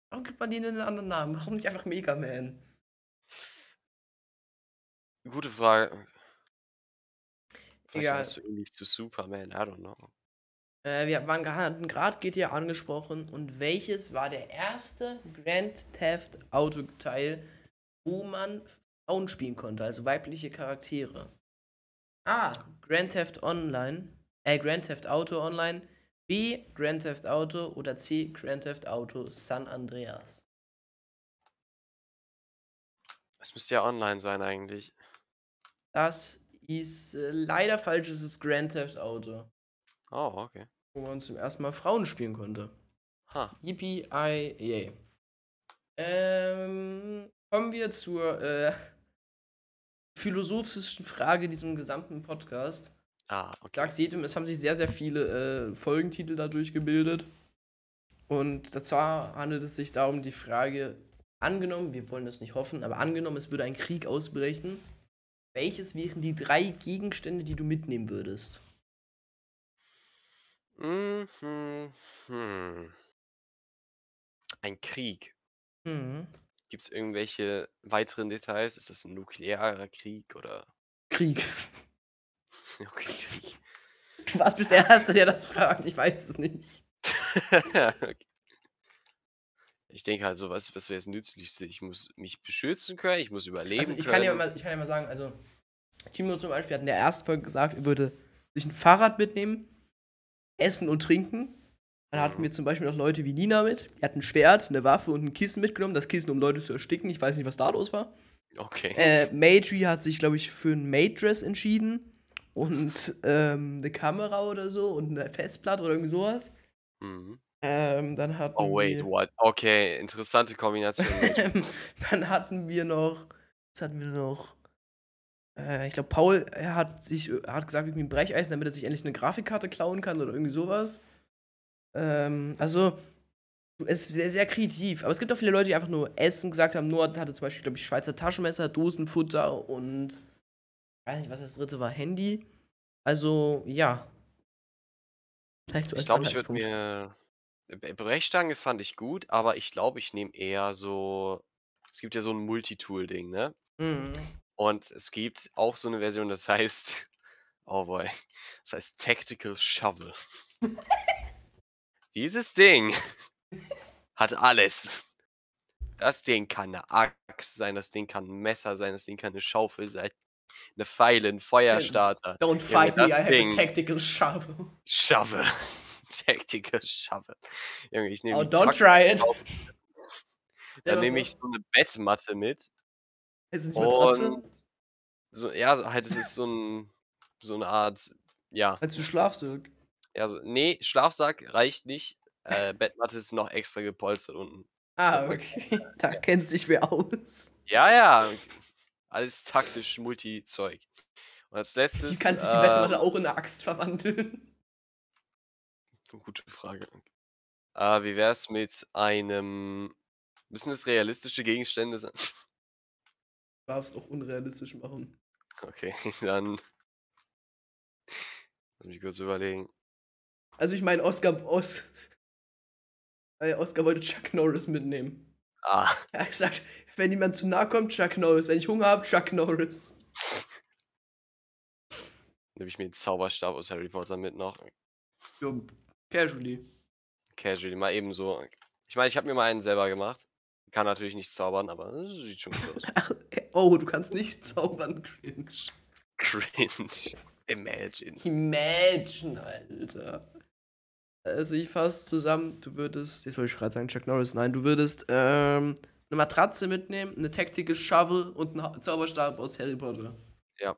Warum gibt man denen einen anderen Namen? Warum nicht einfach Mega Man? gute Frage. Vielleicht Egal. warst du ähnlich zu Superman, I don't know. Äh, wir waren hatten gerade GTA angesprochen. Und welches war der erste Grand Theft Auto Teil, wo man Frauen spielen konnte, also weibliche Charaktere? A. Grand Theft Online, äh, Grand Theft Auto Online. B. Grand Theft Auto oder C. Grand Theft Auto San Andreas. Es müsste ja online sein eigentlich. Das ist äh, leider falsch, es ist Grand Theft Auto, Oh, okay. wo man zum ersten Mal Frauen spielen konnte. Ha. Yippie, I, yay. Ähm, kommen wir zur äh, philosophischsten Frage diesem gesamten Podcast. Ah, okay. sag's jedem, es haben sich sehr, sehr viele äh, Folgentitel dadurch gebildet. Und zwar handelt es sich darum, die Frage, angenommen, wir wollen das nicht hoffen, aber angenommen, es würde ein Krieg ausbrechen, welches wären die drei Gegenstände, die du mitnehmen würdest? Mhm, hm. Ein Krieg. Mhm. Gibt es irgendwelche weiteren Details? Ist das ein nuklearer Krieg oder Krieg. okay, Krieg? Du warst bist der Erste, der das fragt, ich weiß es nicht. okay. Ich denke halt so, was, was wäre das Nützlichste? Ich muss mich beschützen können, ich muss überleben Also ich können. kann, ja mal, ich kann ja mal sagen, also Timo zum Beispiel hat in der ersten Folge gesagt, er würde sich ein Fahrrad mitnehmen, essen und trinken. Dann hatten wir zum Beispiel noch Leute wie Nina mit. Die hat ein Schwert, eine Waffe und ein Kissen mitgenommen. Das Kissen, um Leute zu ersticken. Ich weiß nicht, was da los war. Okay. Äh, Matri hat sich, glaube ich, für ein Maid-Dress entschieden. Und ähm, eine Kamera oder so und eine Festplatte oder irgendwie sowas. Mhm. Ähm, dann hatten Oh, wait, wir, what? Okay, interessante Kombination. dann hatten wir noch, was hatten wir noch? Äh, ich glaube, Paul er hat sich, er hat gesagt, irgendwie ein Brecheisen, damit er sich endlich eine Grafikkarte klauen kann oder irgendwie sowas. Ähm, also, es ist sehr, sehr kreativ. Aber es gibt auch viele Leute, die einfach nur Essen gesagt haben. Noah hatte zum Beispiel, glaube ich, Schweizer Taschenmesser, Dosenfutter und weiß nicht, was das dritte war, Handy. Also, ja. Vielleicht so ich glaube, ich würde mir. Brechstange fand ich gut, aber ich glaube, ich nehme eher so. Es gibt ja so ein Multitool-Ding, ne? Mhm. Und es gibt auch so eine Version, das heißt. Oh boy. Das heißt Tactical Shovel. Dieses Ding hat alles. Das Ding kann eine Axt sein, das Ding kann ein Messer sein, das Ding kann eine Schaufel sein, eine Pfeile, ein Feuerstarter. Don't fight Junge, me, I Ding. have a tactical shovel. Shovel. tactical shovel. Junge, ich nehme Oh, don't try it. Dann nehme ich so eine Bettmatte mit. Ist es nicht Matratze? So, ja, halt, es ist so, ein, so eine Art, ja. Als du Schlafsack? Ja, so, nee, Schlafsack reicht nicht. Äh, Bettmatte ist noch extra gepolstert unten. Ah, okay. Da kennt sich wer aus. Ja, ja. Alles taktisch Multi-Zeug. Und als letztes. Wie kann sich die Bettmatte ähm auch in eine Axt verwandeln? Gute Frage. Äh, wie wär's mit einem. Müssen es realistische Gegenstände sein? Du darfst auch unrealistisch machen. Okay, dann. Lass mich kurz überlegen. Also, ich meine, Oscar, Os äh, Oscar wollte Chuck Norris mitnehmen. Ah. Er hat gesagt, wenn jemand zu nahe kommt, Chuck Norris. Wenn ich Hunger habe, Chuck Norris. Nehme ich mir den Zauberstab aus Harry Potter mit noch. Jo, casually. Casually, mal eben so. Ich meine, ich habe mir mal einen selber gemacht. Kann natürlich nicht zaubern, aber sieht schon gut aus. oh, du kannst nicht zaubern, cringe. Cringe. Imagine. Imagine, Alter. Also ich fasse zusammen, du würdest, jetzt wollte ich gerade sagen, Chuck Norris, nein, du würdest ähm, eine Matratze mitnehmen, eine Tactical Shovel und einen Zauberstab aus Harry Potter. Ja.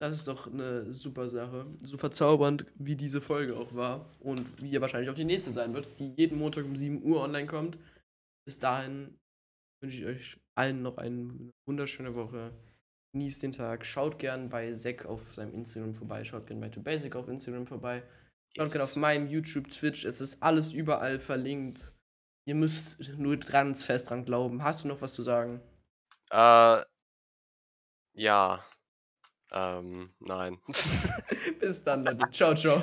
Das ist doch eine super Sache. So verzaubernd, wie diese Folge auch war. Und wie ja wahrscheinlich auch die nächste sein wird, die jeden Montag um 7 Uhr online kommt. Bis dahin wünsche ich euch allen noch eine wunderschöne Woche. Genießt den Tag. Schaut gern bei Zack auf seinem Instagram vorbei. Schaut gern bei To Basic auf Instagram vorbei. Schaut yes. auf meinem YouTube, Twitch. Es ist alles überall verlinkt. Ihr müsst nur ganz fest dran glauben. Hast du noch was zu sagen? Äh, ja. Ähm, nein. Bis dann, Leute. Ciao, ciao.